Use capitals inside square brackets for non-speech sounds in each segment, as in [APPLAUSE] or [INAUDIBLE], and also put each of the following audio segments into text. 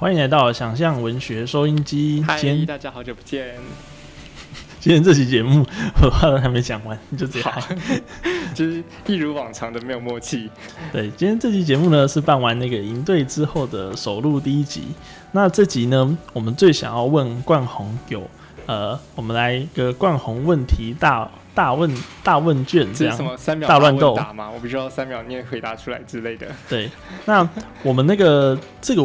欢迎来到想象文学收音机。嗨，今天大家好久不见。[LAUGHS] 今天这期节目我话都还没讲完，你就直接好嗨。[LAUGHS] 就是一如往常的没有默契。对，今天这期节目呢是办完那个营队之后的首录第一集。那这集呢，我们最想要问冠宏有呃，我们来一个冠宏问题大大问大问卷这样什。么三秒大乱斗吗？我不知道三秒内回答出来之类的。对，那我们那个这个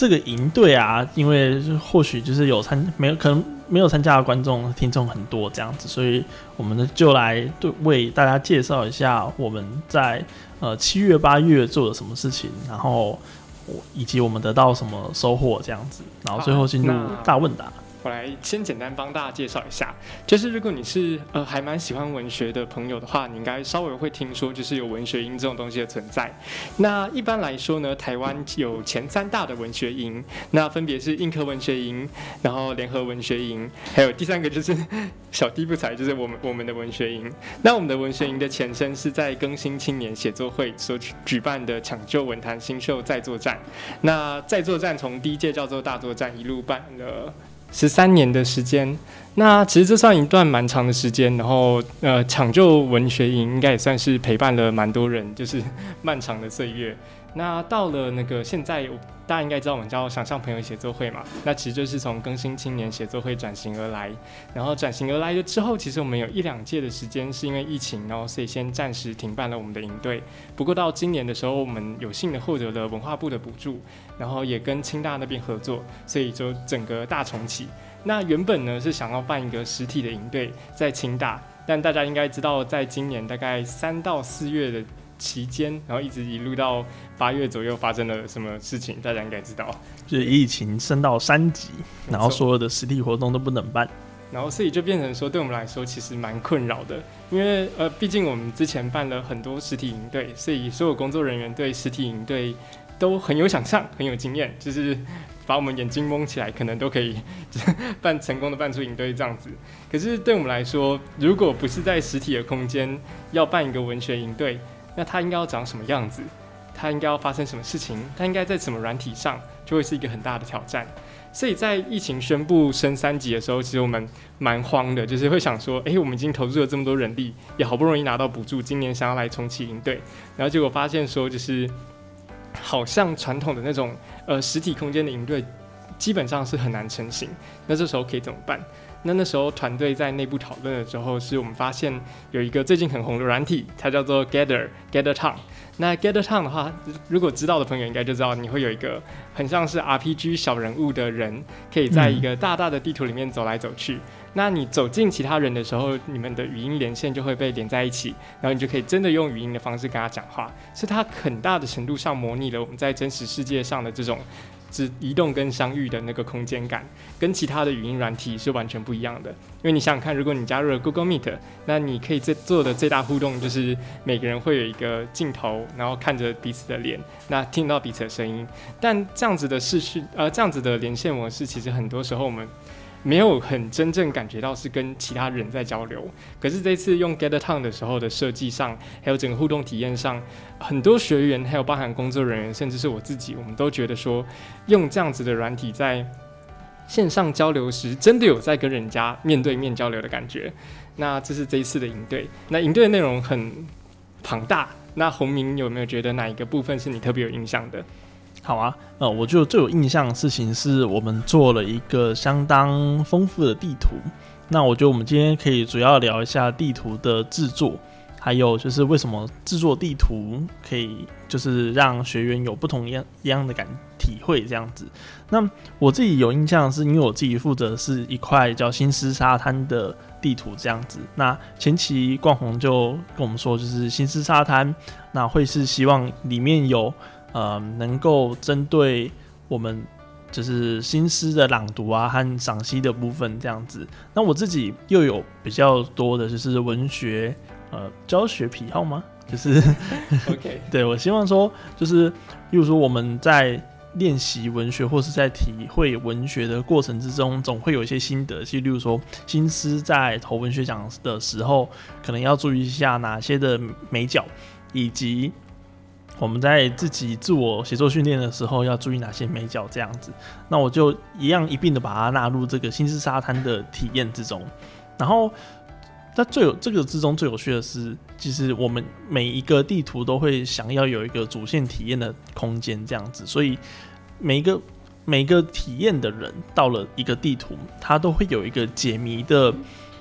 这个营队啊，因为或许就是有参没有可能没有参加的观众听众很多这样子，所以我们呢就来对为大家介绍一下我们在呃七月八月做了什么事情，然后我以及我们得到什么收获这样子，然后最后进入大问答。我来先简单帮大家介绍一下，就是如果你是呃还蛮喜欢文学的朋友的话，你应该稍微会听说，就是有文学营这种东西的存在。那一般来说呢，台湾有前三大的文学营，那分别是硬科文学营，然后联合文学营，还有第三个就是 [LAUGHS] 小弟不才，就是我们我们的文学营。那我们的文学营的前身是在更新青年写作会所举办的抢救文坛新秀再作战。那再作战从第一届叫做大作战，一路办了。十三年的时间，那其实这算一段蛮长的时间。然后，呃，抢救文学营应该也算是陪伴了蛮多人，就是 [LAUGHS] 漫长的岁月。那到了那个现在，大家应该知道我们叫想象朋友写作会嘛，那其实就是从更新青年写作会转型而来。然后转型而来了之后，其实我们有一两届的时间是因为疫情，然后所以先暂时停办了我们的营队。不过到今年的时候，我们有幸的获得了文化部的补助，然后也跟清大那边合作，所以就整个大重启。那原本呢是想要办一个实体的营队在清大，但大家应该知道，在今年大概三到四月的期间，然后一直一路到八月左右发生了什么事情，大家应该知道。就是疫情升到三级，然后所有的实体活动都不能办。然后所以就变成说，对我们来说其实蛮困扰的，因为呃，毕竟我们之前办了很多实体营队，所以所有工作人员对实体营队都很有想象，很有经验，就是把我们眼睛蒙起来，可能都可以办成功的办出营队这样子。可是对我们来说，如果不是在实体的空间要办一个文学营队，那它应该要长什么样子？它应该要发生什么事情？它应该在什么软体上，就会是一个很大的挑战。所以在疫情宣布升三级的时候，其实我们蛮慌的，就是会想说，诶，我们已经投入了这么多人力，也好不容易拿到补助，今年想要来重启营队，然后结果发现说，就是好像传统的那种呃实体空间的营队，基本上是很难成型。那这时候可以怎么办？那那时候团队在内部讨论的时候，是我们发现有一个最近很红的软体，它叫做 Gather Gather Town。那 Gather Town 的话，如果知道的朋友应该就知道，你会有一个很像是 RPG 小人物的人，可以在一个大大的地图里面走来走去。那你走近其他人的时候，你们的语音连线就会被连在一起，然后你就可以真的用语音的方式跟他讲话。是它很大的程度上模拟了我们在真实世界上的这种只移动跟相遇的那个空间感，跟其他的语音软体是完全不一样的。因为你想想看，如果你加入了 Google Meet，那你可以最做的最大互动就是每个人会有一个镜头，然后看着彼此的脸，那听到彼此的声音。但这样子的视讯，呃，这样子的连线模式，其实很多时候我们没有很真正感觉到是跟其他人在交流。可是这次用 Get Town 的时候的设计上，还有整个互动体验上，很多学员还有包含工作人员，甚至是我自己，我们都觉得说，用这样子的软体在线上交流时，真的有在跟人家面对面交流的感觉。那这是这一次的营队，那营队的内容很庞大。那洪明有没有觉得哪一个部分是你特别有印象的？好啊，呃，我就最有印象的事情是我们做了一个相当丰富的地图。那我觉得我们今天可以主要聊一下地图的制作，还有就是为什么制作地图可以就是让学员有不同样一样的感体会这样子。那我自己有印象，是因为我自己负责是一块叫新斯沙滩的地图这样子。那前期冠宏就跟我们说，就是新斯沙滩，那会是希望里面有。呃，能够针对我们就是新诗的朗读啊和赏析的部分这样子。那我自己又有比较多的就是文学呃教学癖好吗？就是 OK，[LAUGHS] 对我希望说，就是例如说我们在练习文学或是在体会文学的过程之中，总会有一些心得。就例如说，新诗在投文学奖的时候，可能要注意一下哪些的美角，以及我们在自己自我写作训练的时候要注意哪些美角这样子。那我就一样一并的把它纳入这个新式沙滩的体验之中。然后，在最有这个之中最有趣的是，其实我们每一个地图都会想要有一个主线体验的空间这样子，所以每一个每一个体验的人到了一个地图，他都会有一个解谜的。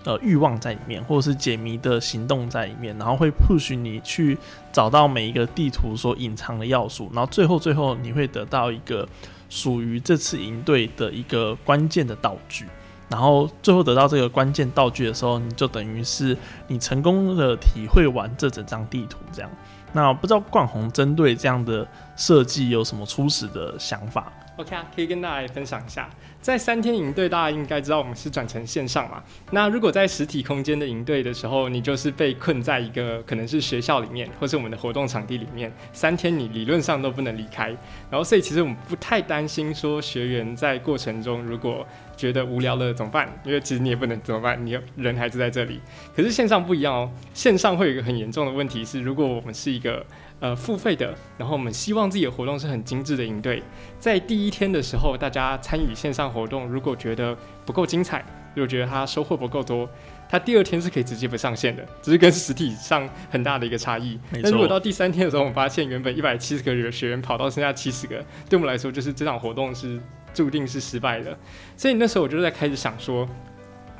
呃，欲望在里面，或者是解谜的行动在里面，然后会 push 你去找到每一个地图所隐藏的要素，然后最后最后你会得到一个属于这次营队的一个关键的道具，然后最后得到这个关键道具的时候，你就等于是你成功的体会完这整张地图这样。那不知道冠宏针对这样的设计有什么初始的想法？OK 啊，可以跟大家分享一下。在三天营队，大家应该知道我们是转成线上嘛。那如果在实体空间的营队的时候，你就是被困在一个可能是学校里面，或是我们的活动场地里面，三天你理论上都不能离开。然后，所以其实我们不太担心说学员在过程中如果觉得无聊了怎么办？因为其实你也不能怎么办，你人还是在这里。可是线上不一样哦，线上会有一个很严重的问题是，如果我们是一个呃，付费的，然后我们希望自己的活动是很精致的营队，在第一天的时候，大家参与线上活动，如果觉得不够精彩，如果觉得他收获不够多，他第二天是可以直接不上线的，只是跟实体上很大的一个差异。那如果到第三天的时候，我们发现原本一百七十个学员跑到剩下七十个，对我们来说就是这场活动是注定是失败的。所以那时候我就在开始想说，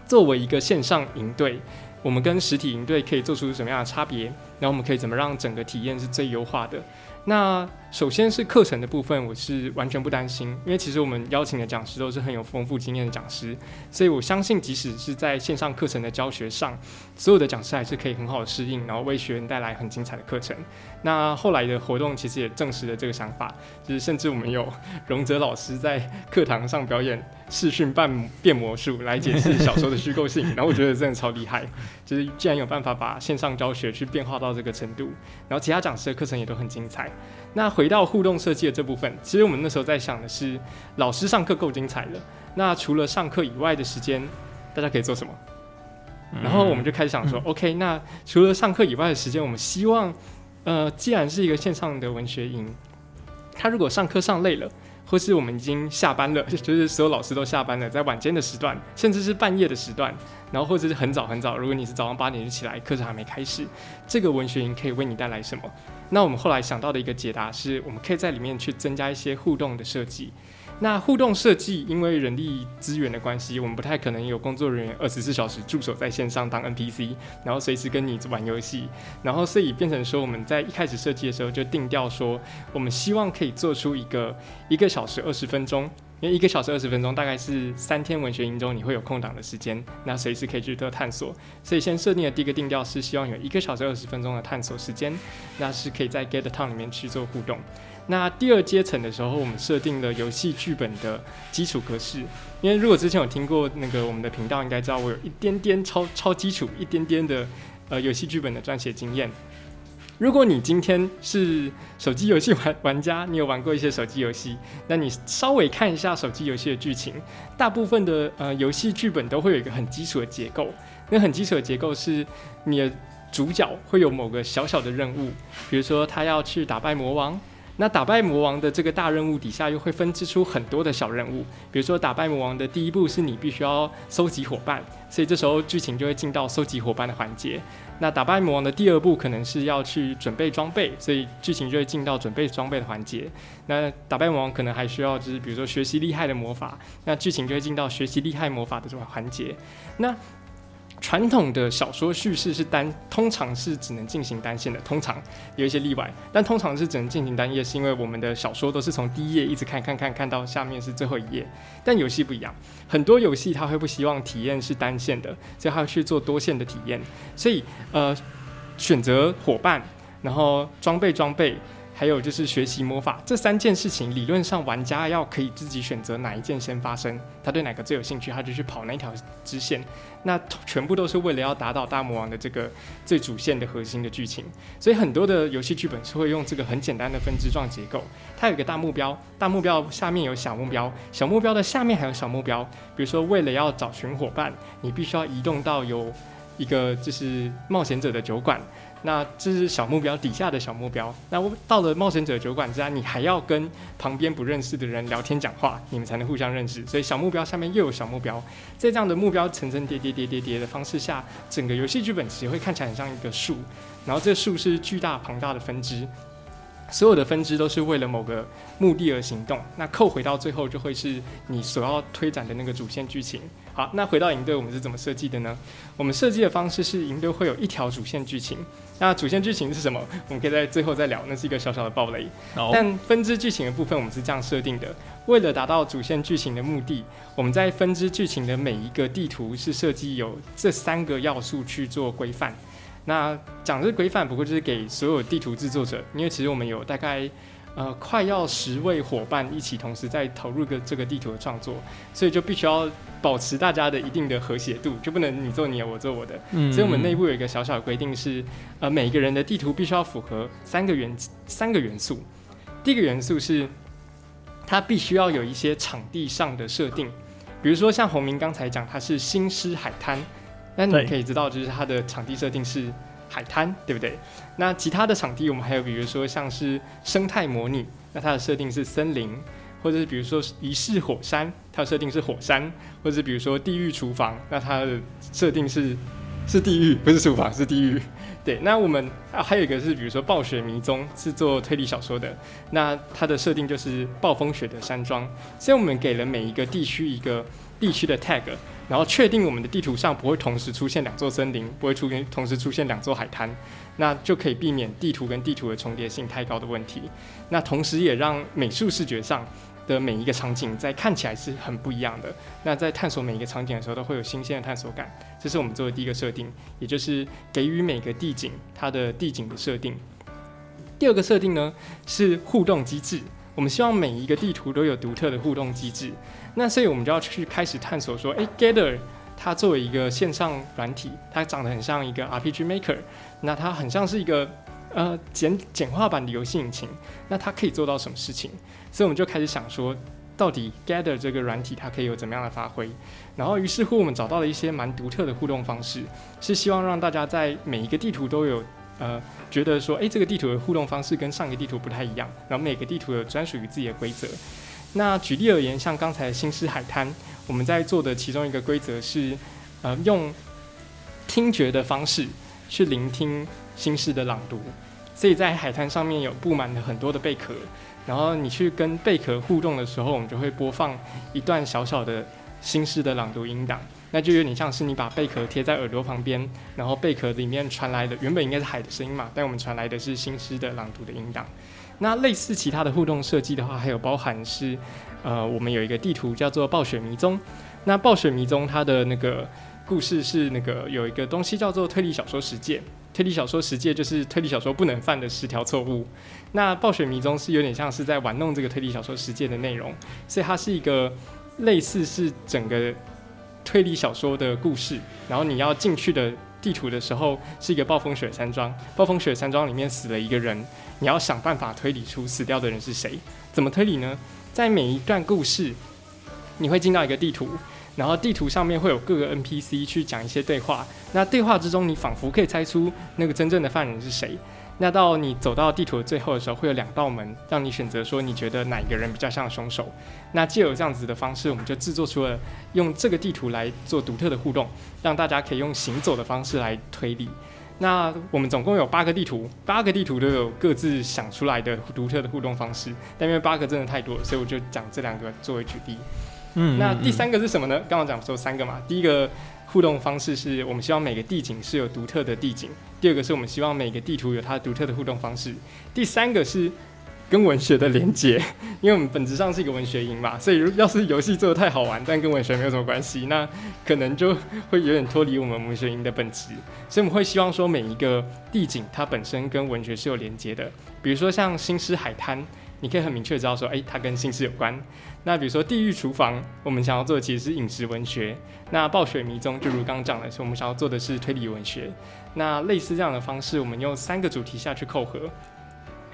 作为一个线上营队。我们跟实体营队可以做出什么样的差别？然后我们可以怎么让整个体验是最优化的？那首先是课程的部分，我是完全不担心，因为其实我们邀请的讲师都是很有丰富经验的讲师，所以我相信即使是在线上课程的教学上，所有的讲师还是可以很好的适应，然后为学员带来很精彩的课程。那后来的活动其实也证实了这个想法，就是甚至我们有荣泽老师在课堂上表演视讯半变魔术来解释小说的虚构性，然后我觉得真的超厉害，就是既然有办法把线上教学去变化到这个程度，然后其他讲师的课程也都很精彩。那回到互动设计的这部分，其实我们那时候在想的是，老师上课够精彩了，那除了上课以外的时间，大家可以做什么？然后我们就开始想说，OK，那除了上课以外的时间，我们希望，呃，既然是一个线上的文学营，他如果上课上累了。或是我们已经下班了，[LAUGHS] 就是所有老师都下班了，在晚间的时段，甚至是半夜的时段，然后或者是很早很早，如果你是早上八点就起来，课程还没开始，这个文学营可以为你带来什么？那我们后来想到的一个解答是，我们可以在里面去增加一些互动的设计。那互动设计，因为人力资源的关系，我们不太可能有工作人员二十四小时驻守在线上当 NPC，然后随时跟你玩游戏，然后所以变成说我们在一开始设计的时候就定调说，我们希望可以做出一个一个小时二十分钟，因为一个小时二十分钟大概是三天文学营中你会有空档的时间，那随时可以去做探索，所以先设定的第一个定调是希望有一个小时二十分钟的探索时间，那是可以在 Get Town 里面去做互动。那第二阶层的时候，我们设定了游戏剧本的基础格式。因为如果之前有听过那个我们的频道，应该知道我有一点点超超基础、一点点的呃游戏剧本的撰写经验。如果你今天是手机游戏玩玩家，你有玩过一些手机游戏，那你稍微看一下手机游戏的剧情，大部分的呃游戏剧本都会有一个很基础的结构。那很基础的结构是你的主角会有某个小小的任务，比如说他要去打败魔王。那打败魔王的这个大任务底下又会分支出很多的小任务，比如说打败魔王的第一步是你必须要收集伙伴，所以这时候剧情就会进到收集伙伴的环节。那打败魔王的第二步可能是要去准备装备，所以剧情就会进到准备装备的环节。那打败魔王可能还需要就是比如说学习厉害的魔法，那剧情就会进到学习厉害魔法的这个环节。那传统的小说叙事是单，通常是只能进行单线的，通常有一些例外，但通常是只能进行单页，是因为我们的小说都是从第一页一直看，看，看，看到下面是最后一页。但游戏不一样，很多游戏它会不希望体验是单线的，所以它要去做多线的体验。所以，呃，选择伙伴，然后装备装备。还有就是学习魔法这三件事情，理论上玩家要可以自己选择哪一件先发生，他对哪个最有兴趣，他就去跑那条支线。那全部都是为了要打倒大魔王的这个最主线的核心的剧情。所以很多的游戏剧本是会用这个很简单的分支状结构，它有一个大目标，大目标下面有小目标，小目标的下面还有小目标。比如说为了要找寻伙伴，你必须要移动到有一个就是冒险者的酒馆。那这是小目标底下的小目标。那我到了冒险者酒馆之后，你还要跟旁边不认识的人聊天讲话，你们才能互相认识。所以小目标下面又有小目标，在这样的目标层层叠叠叠叠叠的方式下，整个游戏剧本其实会看起来很像一个树，然后这树是巨大庞大的分支。所有的分支都是为了某个目的而行动。那扣回到最后，就会是你所要推展的那个主线剧情。好，那回到营队，我们是怎么设计的呢？我们设计的方式是营队会有一条主线剧情。那主线剧情是什么？我们可以在最后再聊。那是一个小小的暴雷。但分支剧情的部分，我们是这样设定的：为了达到主线剧情的目的，我们在分支剧情的每一个地图是设计有这三个要素去做规范。那讲这规范，不过就是给所有地图制作者，因为其实我们有大概呃快要十位伙伴一起同时在投入个这个地图的创作，所以就必须要保持大家的一定的和谐度，就不能你做你的，我做我的。嗯。所以我们内部有一个小小的规定是，呃，每一个人的地图必须要符合三个元三个元素。第一个元素是，它必须要有一些场地上的设定，比如说像洪明刚才讲，它是新狮海滩。那你可以知道，就是它的场地设定是海滩，对不对？那其他的场地，我们还有比如说像是生态模拟，那它的设定是森林，或者是比如说仪式火山，它的设定是火山，或者比如说地狱厨房，那它的设定是 [LAUGHS] 是地狱，不是厨房，是地狱。对，那我们啊还有一个是比如说暴雪迷踪是做推理小说的，那它的设定就是暴风雪的山庄，所以我们给了每一个地区一个地区的 tag。然后确定我们的地图上不会同时出现两座森林，不会出现同时出现两座海滩，那就可以避免地图跟地图的重叠性太高的问题。那同时也让美术视觉上的每一个场景在看起来是很不一样的。那在探索每一个场景的时候，都会有新鲜的探索感。这是我们做的第一个设定，也就是给予每个地景它的地景的设定。第二个设定呢是互动机制，我们希望每一个地图都有独特的互动机制。那所以我们就要去开始探索说，哎，Gather 它作为一个线上软体，它长得很像一个 RPG Maker，那它很像是一个呃简简化版的游戏引擎，那它可以做到什么事情？所以我们就开始想说，到底 Gather 这个软体它可以有怎么样的发挥？然后于是乎我们找到了一些蛮独特的互动方式，是希望让大家在每一个地图都有呃觉得说，哎，这个地图的互动方式跟上一个地图不太一样，然后每个地图有专属于自己的规则。那举例而言，像刚才新狮海滩，我们在做的其中一个规则是，呃，用听觉的方式去聆听新狮的朗读。所以在海滩上面有布满了很多的贝壳，然后你去跟贝壳互动的时候，我们就会播放一段小小的新狮的朗读音档。那就有点像是你把贝壳贴在耳朵旁边，然后贝壳里面传来的原本应该是海的声音嘛，但我们传来的是新诗的朗读的音档。那类似其他的互动设计的话，还有包含是，呃，我们有一个地图叫做暴雪迷踪。那暴雪迷踪它的那个故事是那个有一个东西叫做推理小说十诫，推理小说十诫就是推理小说不能犯的十条错误。那暴雪迷踪是有点像是在玩弄这个推理小说十诫的内容，所以它是一个类似是整个推理小说的故事，然后你要进去的。地图的时候是一个暴风雪山庄，暴风雪山庄里面死了一个人，你要想办法推理出死掉的人是谁。怎么推理呢？在每一段故事，你会进到一个地图，然后地图上面会有各个 NPC 去讲一些对话，那对话之中你仿佛可以猜出那个真正的犯人是谁。那到你走到地图的最后的时候，会有两道门让你选择，说你觉得哪一个人比较像凶手。那借由这样子的方式，我们就制作出了用这个地图来做独特的互动，让大家可以用行走的方式来推理。那我们总共有八个地图，八个地图都有各自想出来的独特的互动方式。但因为八个真的太多了，所以我就讲这两个作为举例。嗯，那第三个是什么呢？刚刚讲说三个嘛，第一个。互动方式是我们希望每个地景是有独特的地景。第二个是我们希望每个地图有它独特的互动方式。第三个是跟文学的连接，因为我们本质上是一个文学营嘛，所以要是游戏做的太好玩，但跟文学没有什么关系，那可能就会有点脱离我们文学营的本质。所以我们会希望说每一个地景它本身跟文学是有连接的，比如说像新诗海滩。你可以很明确知道说，哎，它跟姓氏有关。那比如说地狱厨房，我们想要做的其实是饮食文学。那暴雪迷踪，就如刚刚讲的，是我们想要做的是推理文学。那类似这样的方式，我们用三个主题下去扣合。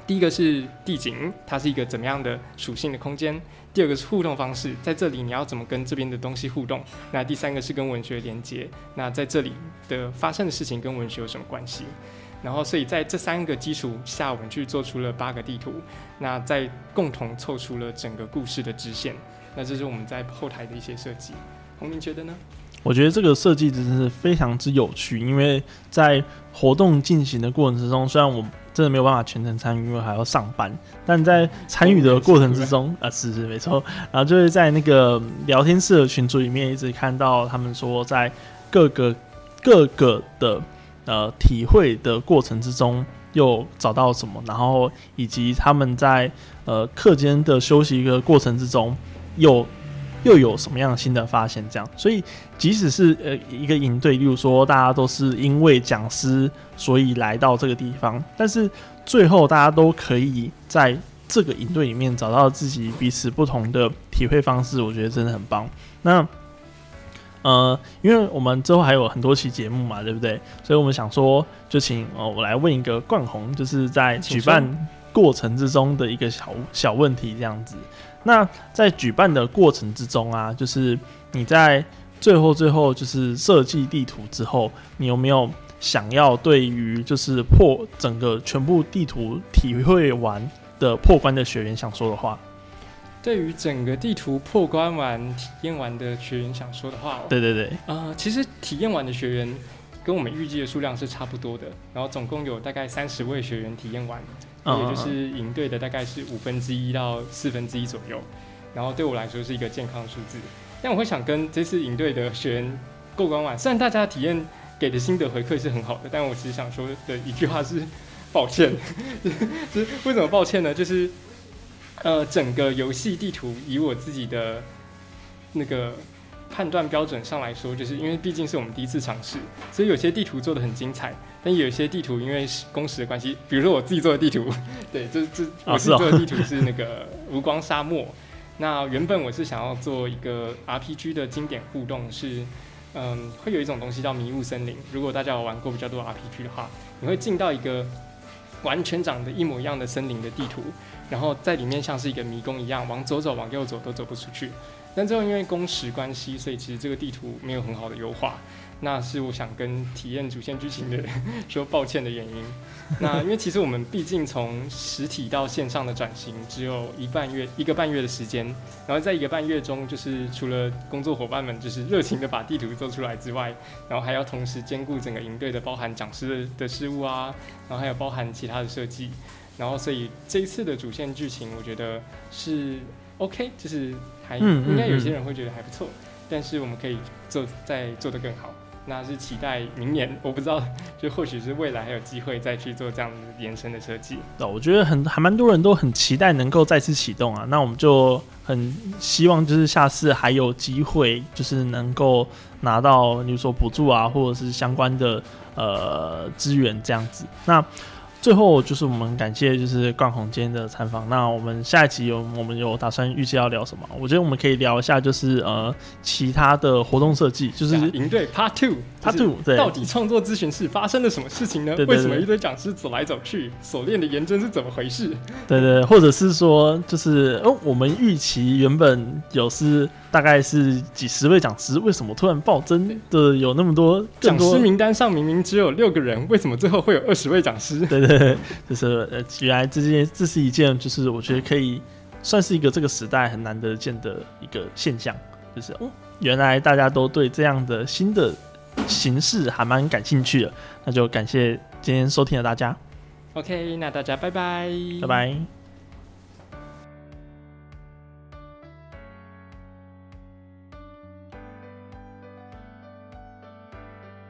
第一个是地景，它是一个怎么样的属性的空间；第二个是互动方式，在这里你要怎么跟这边的东西互动；那第三个是跟文学连接。那在这里的发生的事情跟文学有什么关系？然后所以在这三个基础下，我们去做出了八个地图，那再共同凑出了整个故事的支线。那这是我们在后台的一些设计。洪明觉得呢？我觉得这个设计真的是非常之有趣，因为在活动进行的过程之中，虽然我真的没有办法全程参与，因为还要上班，但在参与的过程之中，[LAUGHS] 啊，是是没错，然后就是在那个聊天室的群组里面，一直看到他们说，在各个各个的呃体会的过程之中，又找到什么，然后以及他们在呃课间的休息一个过程之中，又。又有什么样新的发现？这样，所以即使是呃一个营队，例如说大家都是因为讲师所以来到这个地方，但是最后大家都可以在这个营队里面找到自己彼此不同的体会方式，我觉得真的很棒。那呃，因为我们之后还有很多期节目嘛，对不对？所以我们想说，就请哦我来问一个冠宏，就是在举办过程之中的一个小小问题，这样子。那在举办的过程之中啊，就是你在最后最后就是设计地图之后，你有没有想要对于就是破整个全部地图体会完的破关的学员想说的话？对于整个地图破关完体验完的学员想说的话？对对对，啊，其实体验完的学员跟我们预计的数量是差不多的，然后总共有大概三十位学员体验完。也就是赢队的大概是五分之一到四分之一左右，然后对我来说是一个健康数字。但我会想跟这次赢队的学员过关完，虽然大家体验给的心得回馈是很好的，但我其实想说的一句话是 [LAUGHS] 抱歉。就 [LAUGHS] 是为什么抱歉呢？就是呃，整个游戏地图以我自己的那个。判断标准上来说，就是因为毕竟是我们第一次尝试，所以有些地图做的很精彩，但有些地图因为工时的关系，比如说我自己做的地图，[LAUGHS] 对，这这我自己 [LAUGHS] 做的地图是那个无光沙漠。那原本我是想要做一个 RPG 的经典互动，是嗯，会有一种东西叫迷雾森林。如果大家有玩过比较多 RPG 的话，你会进到一个完全长得一模一样的森林的地图，然后在里面像是一个迷宫一样，往左走，往右走都走不出去。但最后因为工时关系，所以其实这个地图没有很好的优化，那是我想跟体验主线剧情的人 [LAUGHS] 说抱歉的原因。那因为其实我们毕竟从实体到线上的转型只有一半月一个半月的时间，然后在一个半月中，就是除了工作伙伴们就是热情的把地图做出来之外，然后还要同时兼顾整个营队的包含讲师的事务啊，然后还有包含其他的设计，然后所以这一次的主线剧情，我觉得是。OK，就是还应该有些人会觉得还不错，但是我们可以做再做得更好。那是期待明年，我不知道，就或许是未来还有机会再去做这样子延伸的设计。那我觉得很还蛮多人都很期待能够再次启动啊。那我们就很希望就是下次还有机会，就是能够拿到比如说补助啊，或者是相关的呃资源这样子。那最后就是我们感谢就是冠宏今天的采访。那我们下一集有我们有打算预计要聊什么？我觉得我们可以聊一下，就是呃其他的活动设计，就是营队 Part Two，Part Two，对，到底创作咨询室发生了什么事情呢？为什么一堆讲师走来走去？所练的研真是怎么回事？对对，或者是说，就是哦，我们预期原本有是大概是几十位讲师，为什么突然暴增的有那么多？讲师名单上明明只有六个人，为什么最后会有二十位讲师？对对。[LAUGHS] 就是呃，原来这件这是一件，就是我觉得可以算是一个这个时代很难得见的一个现象，就是哦，原来大家都对这样的新的形式还蛮感兴趣的，那就感谢今天收听的大家。OK，那大家拜拜，拜拜。